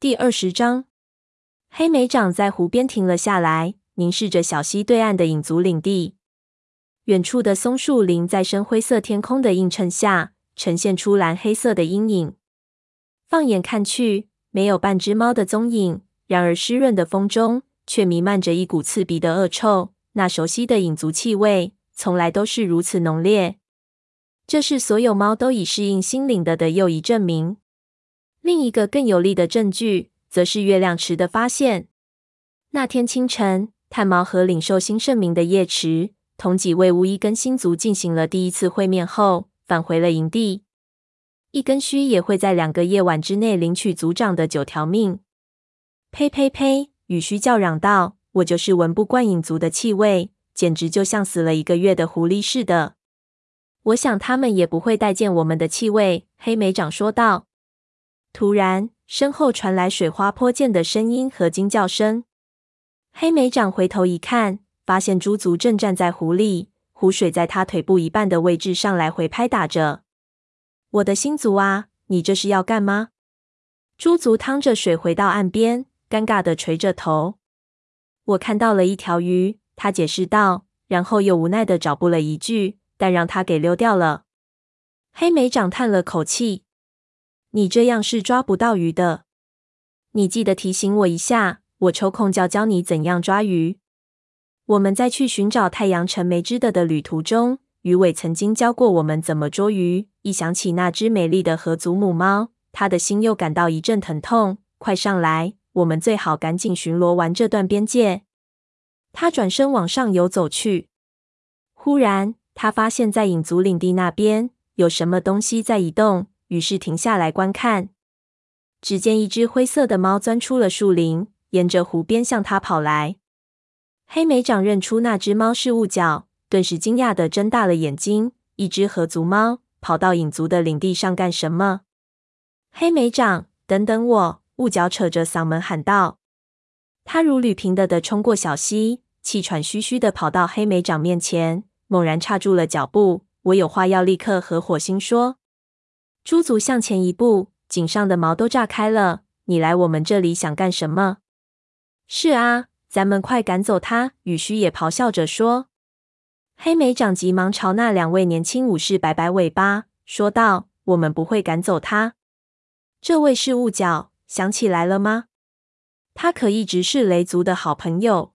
第二十章，黑莓长在湖边停了下来，凝视着小溪对岸的影族领地。远处的松树林在深灰色天空的映衬下，呈现出蓝黑色的阴影。放眼看去，没有半只猫的踪影。然而湿润的风中，却弥漫着一股刺鼻的恶臭。那熟悉的影族气味，从来都是如此浓烈。这是所有猫都已适应新领地的又一证明。另一个更有力的证据，则是月亮池的发现。那天清晨，炭毛和领受新圣名的叶池，同几位巫医跟星族进行了第一次会面后，返回了营地。一根须也会在两个夜晚之内领取族长的九条命。呸呸呸！羽须叫嚷道：“我就是闻不惯影族的气味，简直就像死了一个月的狐狸似的。”我想他们也不会待见我们的气味。”黑莓长说道。突然，身后传来水花泼溅的声音和惊叫声。黑莓长回头一看，发现猪族正站在湖里，湖水在他腿部一半的位置上来回拍打着。“我的新族啊，你这是要干吗？”猪族趟着水回到岸边，尴尬的垂着头。“我看到了一条鱼。”他解释道，然后又无奈的找补了一句。但让他给溜掉了。黑莓长叹了口气：“你这样是抓不到鱼的。你记得提醒我一下，我抽空教教你怎样抓鱼。我们在去寻找太阳城梅枝的的旅途中，鱼尾曾经教过我们怎么捉鱼。一想起那只美丽的河祖母猫，他的心又感到一阵疼痛。快上来，我们最好赶紧巡逻完这段边界。”他转身往上游走去，忽然。他发现，在影族领地那边有什么东西在移动，于是停下来观看。只见一只灰色的猫钻出了树林，沿着湖边向他跑来。黑莓长认出那只猫是雾角，顿时惊讶的睁大了眼睛。一只河族猫跑到影族的领地上干什么？黑莓长，等等我！雾角扯着嗓门喊道。他如履平地的冲过小溪，气喘吁吁的跑到黑莓长面前。猛然刹住了脚步，我有话要立刻和火星说。猪族向前一步，颈上的毛都炸开了。你来我们这里想干什么？是啊，咱们快赶走他！雨须也咆哮着说。黑莓长急忙朝那两位年轻武士摆摆尾巴，说道：“我们不会赶走他。这位是雾角，想起来了吗？他可一直是雷族的好朋友。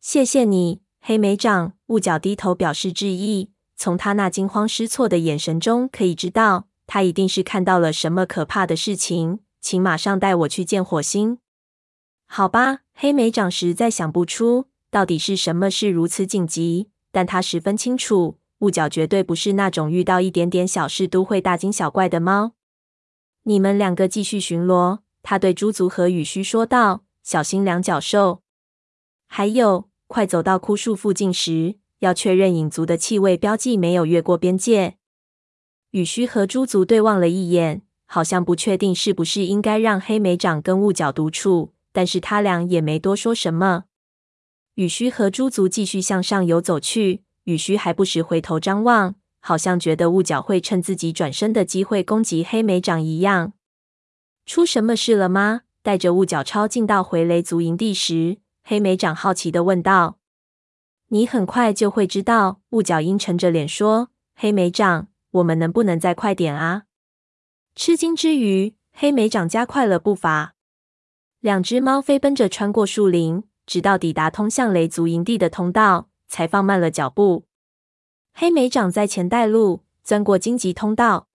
谢谢你。”黑莓长雾角低头表示致意，从他那惊慌失措的眼神中可以知道，他一定是看到了什么可怕的事情。请马上带我去见火星。好吧，黑莓长实在想不出到底是什么事如此紧急，但他十分清楚，雾角绝对不是那种遇到一点点小事都会大惊小怪的猫。你们两个继续巡逻，他对猪族和雨须说道，小心两脚兽。还有。快走到枯树附近时，要确认影族的气味标记没有越过边界。雨须和猪族对望了一眼，好像不确定是不是应该让黑莓长跟雾角独处，但是他俩也没多说什么。雨须和猪族继续向上游走去，雨须还不时回头张望，好像觉得雾角会趁自己转身的机会攻击黑莓长一样。出什么事了吗？带着雾角超近到回雷族营地时。黑莓长好奇地问道：“你很快就会知道。”雾角阴沉着脸说：“黑莓长，我们能不能再快点啊？”吃惊之余，黑莓长加快了步伐。两只猫飞奔着穿过树林，直到抵达通向雷族营地的通道，才放慢了脚步。黑莓长在前带路，钻过荆棘通道。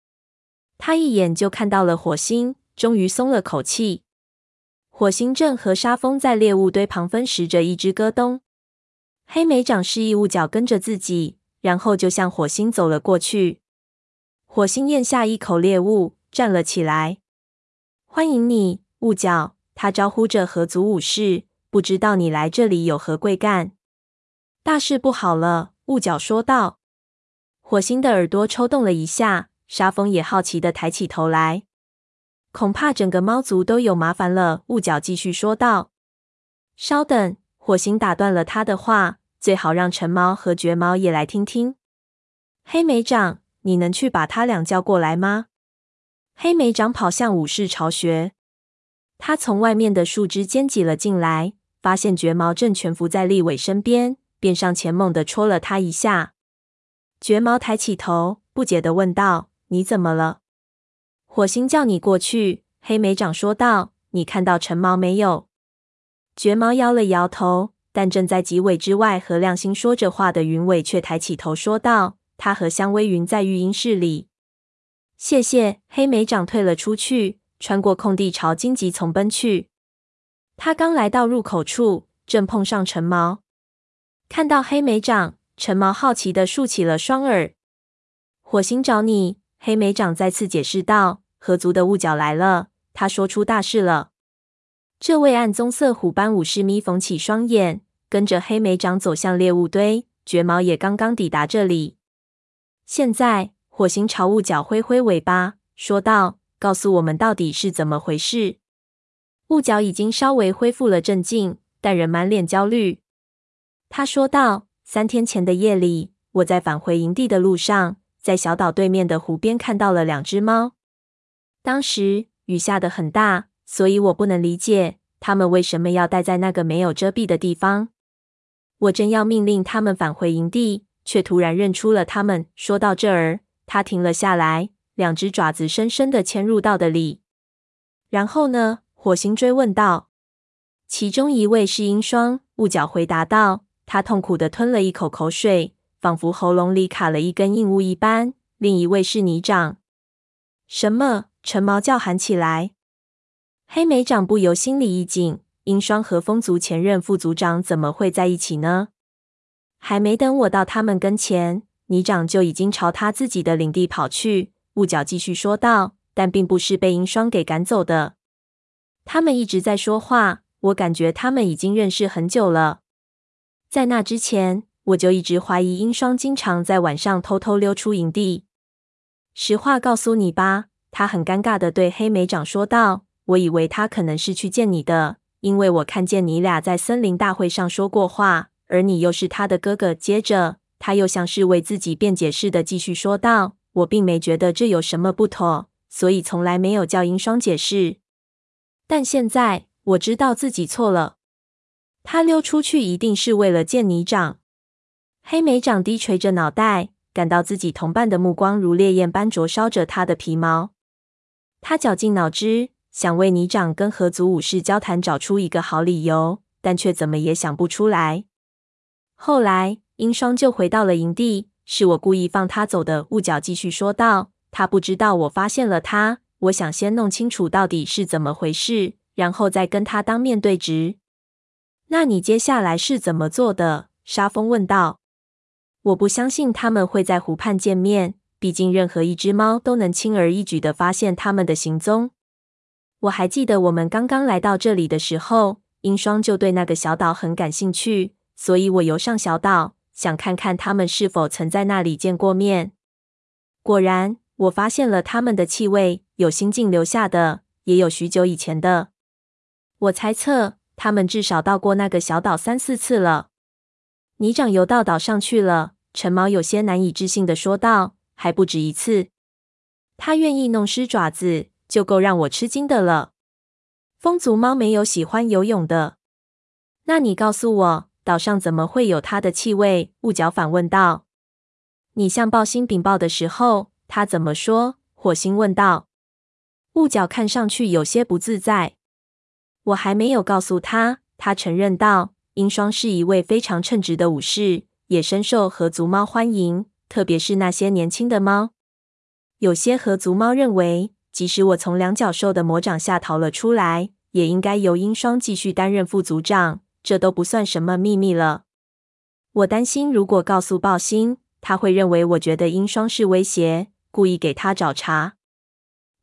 他一眼就看到了火星，终于松了口气。火星正和沙蜂在猎物堆旁分食着一只鸽冬。黑莓长示意雾角跟着自己，然后就向火星走了过去。火星咽下一口猎物，站了起来。欢迎你，雾角。他招呼着合族武士，不知道你来这里有何贵干？大事不好了，雾角说道。火星的耳朵抽动了一下，沙蜂也好奇的抬起头来。恐怕整个猫族都有麻烦了。雾角继续说道。稍等，火星打断了他的话。最好让橙猫和绝猫也来听听。黑莓长，你能去把他俩叫过来吗？黑莓长跑向武士巢穴。他从外面的树枝间挤了进来，发现绝毛正蜷伏在立伟身边，便上前猛地戳了他一下。绝毛抬起头，不解地问道：“你怎么了？”火星叫你过去。”黑莓长说道，“你看到陈毛没有？”绝毛摇了摇头，但正在几尾之外和亮星说着话的云尾却抬起头说道：“他和香微云在育婴室里。”谢谢。黑莓长退了出去，穿过空地朝荆棘丛奔去。他刚来到入口处，正碰上陈毛。看到黑莓长，陈毛好奇地竖起了双耳。火星找你。黑莓长再次解释道：“河族的雾角来了。”他说出大事了。这位暗棕色虎斑武士眯缝起双眼，跟着黑莓长走向猎物堆。绝毛也刚刚抵达这里。现在，火星朝雾角挥挥尾巴，说道：“告诉我们到底是怎么回事。”雾角已经稍微恢复了镇静，但仍满脸焦虑。他说道：“三天前的夜里，我在返回营地的路上。”在小岛对面的湖边看到了两只猫。当时雨下得很大，所以我不能理解他们为什么要待在那个没有遮蔽的地方。我正要命令他们返回营地，却突然认出了他们。说到这儿，他停了下来，两只爪子深深地嵌入到的里。然后呢？火星追问道。其中一位是鹰霜，雾角回答道。他痛苦地吞了一口口水。仿佛喉咙里卡了一根硬物一般。另一位是泥长。什么？陈毛叫喊起来。黑莓长不由心里一紧。鹰霜和风族前任副族长怎么会在一起呢？还没等我到他们跟前，泥长就已经朝他自己的领地跑去。雾角继续说道，但并不是被鹰双给赶走的。他们一直在说话，我感觉他们已经认识很久了。在那之前。我就一直怀疑鹰双经常在晚上偷偷溜出营地。实话告诉你吧，他很尴尬地对黑莓长说道：“我以为他可能是去见你的，因为我看见你俩在森林大会上说过话，而你又是他的哥哥。”接着，他又像是为自己辩解似的继续说道：“我并没觉得这有什么不妥，所以从来没有叫鹰双解释。但现在我知道自己错了。他溜出去一定是为了见你长。”黑莓长低垂着脑袋，感到自己同伴的目光如烈焰般灼烧着他的皮毛。他绞尽脑汁，想为泥长跟合族武士交谈找出一个好理由，但却怎么也想不出来。后来，英双就回到了营地，是我故意放他走的。雾角继续说道：“他不知道我发现了他，我想先弄清楚到底是怎么回事，然后再跟他当面对质。”那你接下来是怎么做的？沙风问道。我不相信他们会在湖畔见面，毕竟任何一只猫都能轻而易举的发现他们的行踪。我还记得我们刚刚来到这里的时候，英双就对那个小岛很感兴趣，所以我游上小岛，想看看他们是否曾在那里见过面。果然，我发现了他们的气味，有新近留下的，也有许久以前的。我猜测，他们至少到过那个小岛三四次了。泥长游到岛上去了，陈毛有些难以置信地说道：“还不止一次，他愿意弄湿爪子，就够让我吃惊的了。风族猫没有喜欢游泳的，那你告诉我，岛上怎么会有它的气味？”雾角反问道。“你向爆星禀报的时候，他怎么说？”火星问道。雾角看上去有些不自在。“我还没有告诉他。”他承认道。鹰双是一位非常称职的武士，也深受河族猫欢迎，特别是那些年轻的猫。有些河族猫认为，即使我从两角兽的魔掌下逃了出来，也应该由鹰双继续担任副族长，这都不算什么秘密了。我担心，如果告诉爆星，他会认为我觉得鹰双是威胁，故意给他找茬。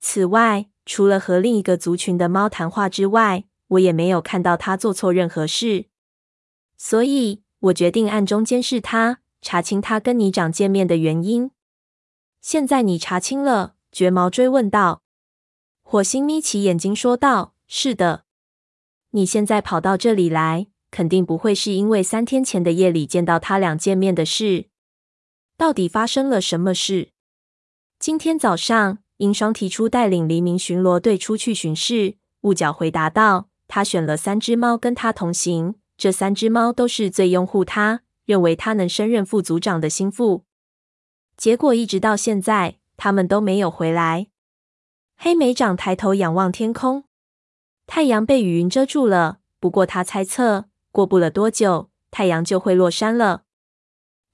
此外，除了和另一个族群的猫谈话之外，我也没有看到他做错任何事。所以我决定暗中监视他，查清他跟泥长见面的原因。现在你查清了？绝毛追问道。火星眯起眼睛说道：“是的。你现在跑到这里来，肯定不会是因为三天前的夜里见到他俩见面的事。到底发生了什么事？今天早上，鹰双提出带领黎明巡逻队出去巡视，雾角回答道。他选了三只猫跟他同行，这三只猫都是最拥护他，认为他能升任副组长的心腹。结果一直到现在，他们都没有回来。黑莓长抬头仰望天空，太阳被雨云遮住了。不过他猜测，过不了多久，太阳就会落山了。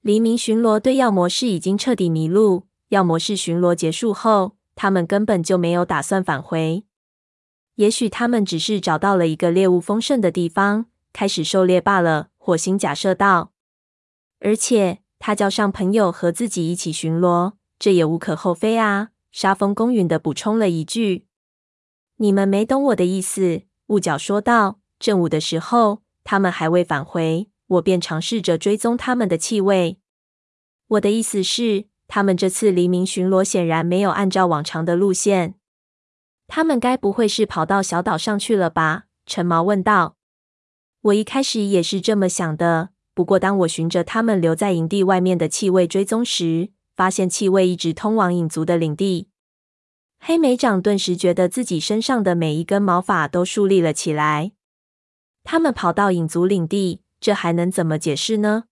黎明巡逻队要么是已经彻底迷路，要么是巡逻结束后，他们根本就没有打算返回。也许他们只是找到了一个猎物丰盛的地方，开始狩猎罢了。火星假设道。而且他叫上朋友和自己一起巡逻，这也无可厚非啊。沙风公允地补充了一句：“你们没懂我的意思。”雾角说道。正午的时候，他们还未返回，我便尝试着追踪他们的气味。我的意思是，他们这次黎明巡逻显然没有按照往常的路线。他们该不会是跑到小岛上去了吧？陈毛问道。我一开始也是这么想的，不过当我循着他们留在营地外面的气味追踪时，发现气味一直通往影族的领地。黑莓长顿时觉得自己身上的每一根毛发都竖立了起来。他们跑到影族领地，这还能怎么解释呢？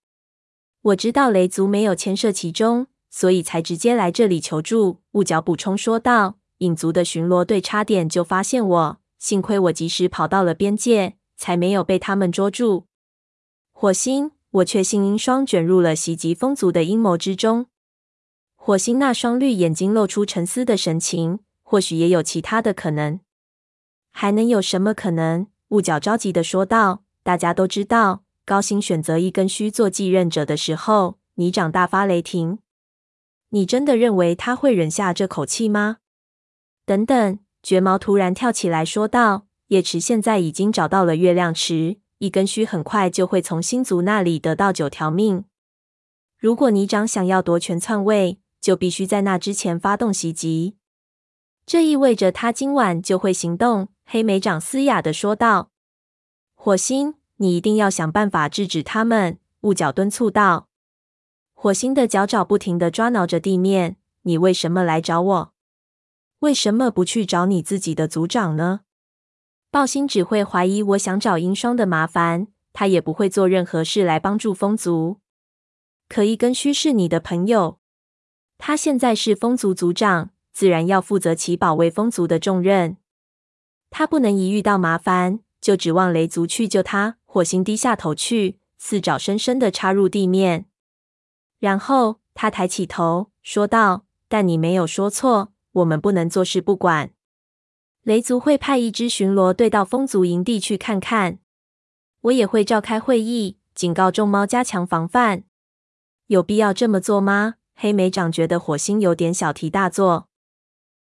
我知道雷族没有牵涉其中，所以才直接来这里求助。雾角补充说道。影族的巡逻队差点就发现我，幸亏我及时跑到了边界，才没有被他们捉住。火星，我确信鹰双卷入了袭击风族的阴谋之中。火星那双绿眼睛露出沉思的神情，或许也有其他的可能。还能有什么可能？雾角着急的说道。大家都知道，高星选择一根须做继任者的时候，你长大发雷霆。你真的认为他会忍下这口气吗？等等，绝毛突然跳起来说道：“叶池现在已经找到了月亮池，一根须很快就会从星族那里得到九条命。如果你长想要夺权篡位，就必须在那之前发动袭击。这意味着他今晚就会行动。”黑莓长嘶哑的说道：“火星，你一定要想办法制止他们。”雾角敦促道。火星的脚爪不停的抓挠着地面。“你为什么来找我？”为什么不去找你自己的族长呢？暴星只会怀疑我想找鹰双的麻烦，他也不会做任何事来帮助风族。可一根须是你的朋友，他现在是风族族长，自然要负责起保卫风族的重任。他不能一遇到麻烦就指望雷族去救他。火星低下头去，四爪深深地插入地面，然后他抬起头说道：“但你没有说错。”我们不能坐视不管。雷族会派一支巡逻队到风族营地去看看。我也会召开会议，警告众猫加强防范。有必要这么做吗？黑莓长觉得火星有点小题大做。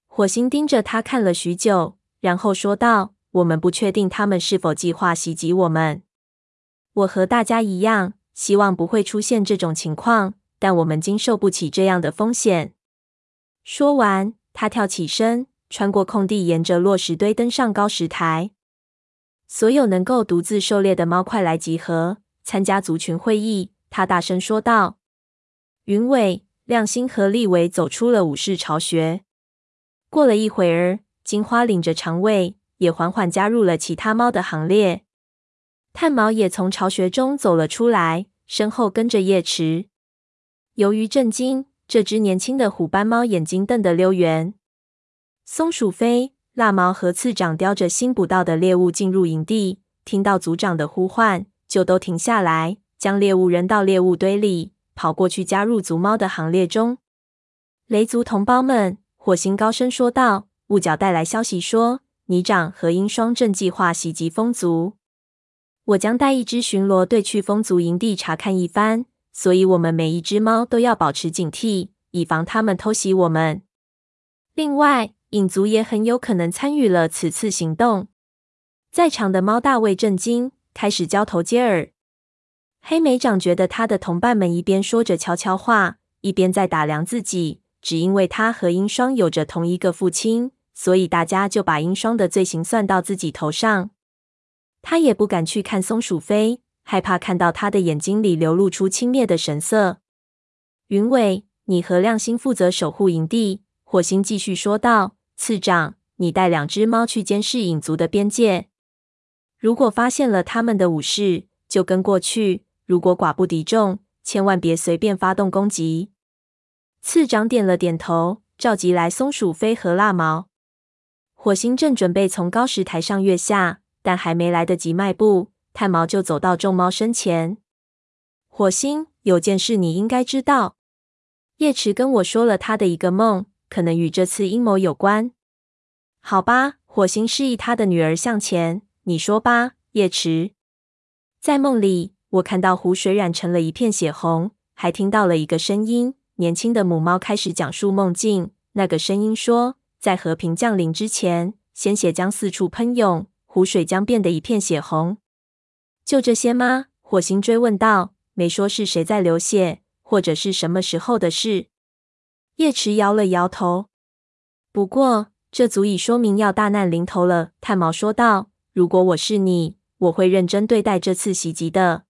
火星盯着他看了许久，然后说道：“我们不确定他们是否计划袭击我们。我和大家一样，希望不会出现这种情况，但我们经受不起这样的风险。”说完。他跳起身，穿过空地，沿着落石堆登上高石台。所有能够独自狩猎的猫，快来集合，参加族群会议！他大声说道。云尾、亮星和利维走出了武士巢穴。过了一会儿，金花领着长尾也缓缓加入了其他猫的行列。炭毛也从巢穴中走了出来，身后跟着叶池。由于震惊。这只年轻的虎斑猫眼睛瞪得溜圆。松鼠飞、蜡毛和次长叼着新捕到的猎物进入营地，听到族长的呼唤，就都停下来，将猎物扔到猎物堆里，跑过去加入族猫的行列中。雷族同胞们，火星高声说道：“雾角带来消息说，泥长和鹰双正计划袭击风族。我将带一支巡逻队去风族营地查看一番。”所以，我们每一只猫都要保持警惕，以防他们偷袭我们。另外，影族也很有可能参与了此次行动。在场的猫大为震惊，开始交头接耳。黑莓长觉得他的同伴们一边说着悄悄话，一边在打量自己。只因为他和鹰双有着同一个父亲，所以大家就把鹰双的罪行算到自己头上。他也不敢去看松鼠飞。害怕看到他的眼睛里流露出轻蔑的神色。云尾，你和亮星负责守护营地。火星继续说道：“次长，你带两只猫去监视影族的边界。如果发现了他们的武士，就跟过去。如果寡不敌众，千万别随便发动攻击。次长点了点头，召集来松鼠飞和蜡毛。火星正准备从高石台上跃下，但还没来得及迈步，炭毛就走到众猫身前。火星，有件事你应该知道。叶池跟我说了他的一个梦，可能与这次阴谋有关。好吧，火星示意他的女儿向前。你说吧，叶池。在梦里，我看到湖水染成了一片血红，还听到了一个声音。年轻的母猫开始讲述梦境。那个声音说，在和平降临之前，鲜血将四处喷涌，湖水将变得一片血红。就这些吗？火星追问道。没说是谁在流血，或者是什么时候的事。叶池摇了摇头。不过，这足以说明要大难临头了。炭毛说道：“如果我是你，我会认真对待这次袭击的。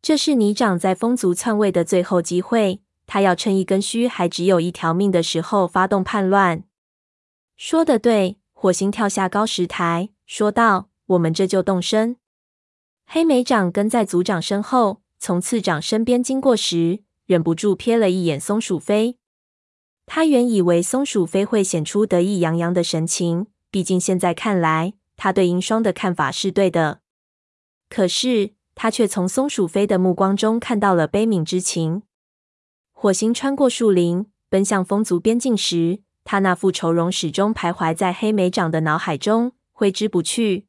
这是你长在风族篡位的最后机会。他要趁一根须还只有一条命的时候发动叛乱。”说的对。火星跳下高石台，说道：“我们这就动身。”黑莓长跟在族长身后。从次长身边经过时，忍不住瞥了一眼松鼠飞。他原以为松鼠飞会显出得意洋洋的神情，毕竟现在看来，他对银霜的看法是对的。可是他却从松鼠飞的目光中看到了悲悯之情。火星穿过树林，奔向风族边境时，他那副愁容始终徘徊在黑莓长的脑海中，挥之不去。